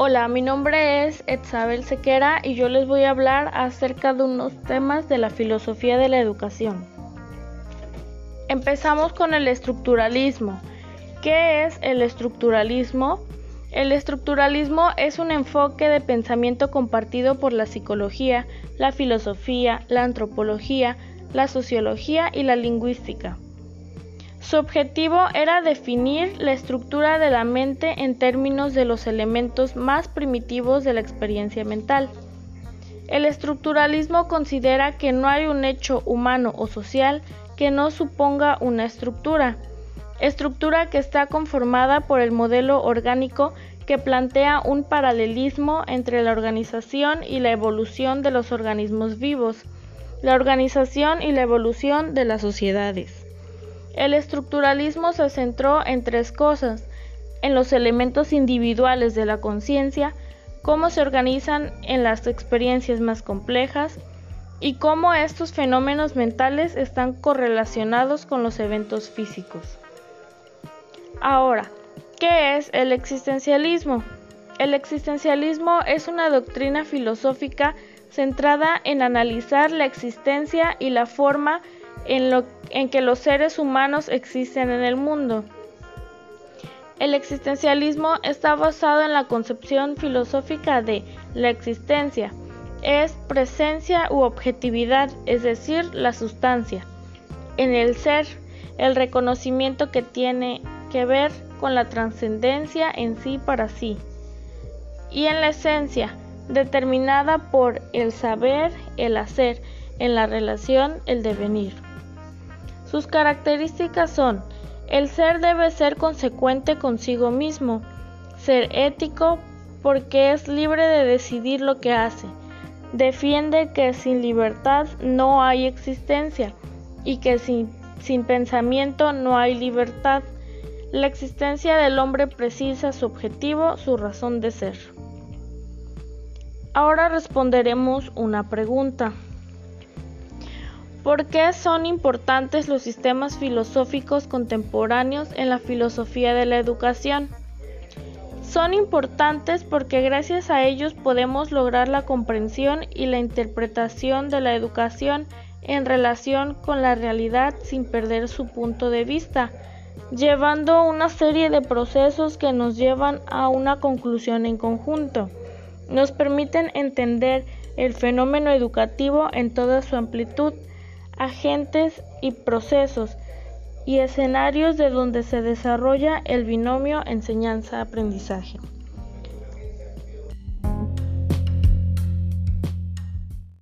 Hola, mi nombre es Etzabel Sequera y yo les voy a hablar acerca de unos temas de la filosofía de la educación. Empezamos con el estructuralismo. ¿Qué es el estructuralismo? El estructuralismo es un enfoque de pensamiento compartido por la psicología, la filosofía, la antropología, la sociología y la lingüística. Su objetivo era definir la estructura de la mente en términos de los elementos más primitivos de la experiencia mental. El estructuralismo considera que no hay un hecho humano o social que no suponga una estructura, estructura que está conformada por el modelo orgánico que plantea un paralelismo entre la organización y la evolución de los organismos vivos, la organización y la evolución de las sociedades. El estructuralismo se centró en tres cosas, en los elementos individuales de la conciencia, cómo se organizan en las experiencias más complejas y cómo estos fenómenos mentales están correlacionados con los eventos físicos. Ahora, ¿qué es el existencialismo? El existencialismo es una doctrina filosófica centrada en analizar la existencia y la forma en, que los seres humanos existen en el mundo. El existencialismo está basado en la concepción filosófica de la existencia, es presencia u objetividad, es decir, la sustancia. En el ser, el reconocimiento que tiene que ver con la trascendencia en sí para sí. Y en la esencia, determinada por el saber, el hacer, en la relación, el devenir. Sus características son, el ser debe ser consecuente consigo mismo, ser ético porque es libre de decidir lo que hace, defiende que sin libertad no hay existencia y que sin, pensamiento no hay libertad. La existencia del hombre precisa su objetivo, su razón de ser. Ahora responderemos una pregunta. ¿Por qué son importantes los sistemas filosóficos contemporáneos en la filosofía de la educación? Son importantes porque gracias a ellos podemos lograr la comprensión y la interpretación de la educación en relación con la realidad sin perder su punto de vista, llevando una serie de procesos que nos llevan a una conclusión en conjunto. Nos permiten entender el fenómeno educativo en toda su amplitud agentes y procesos y escenarios de donde se desarrolla el binomio enseñanza-aprendizaje.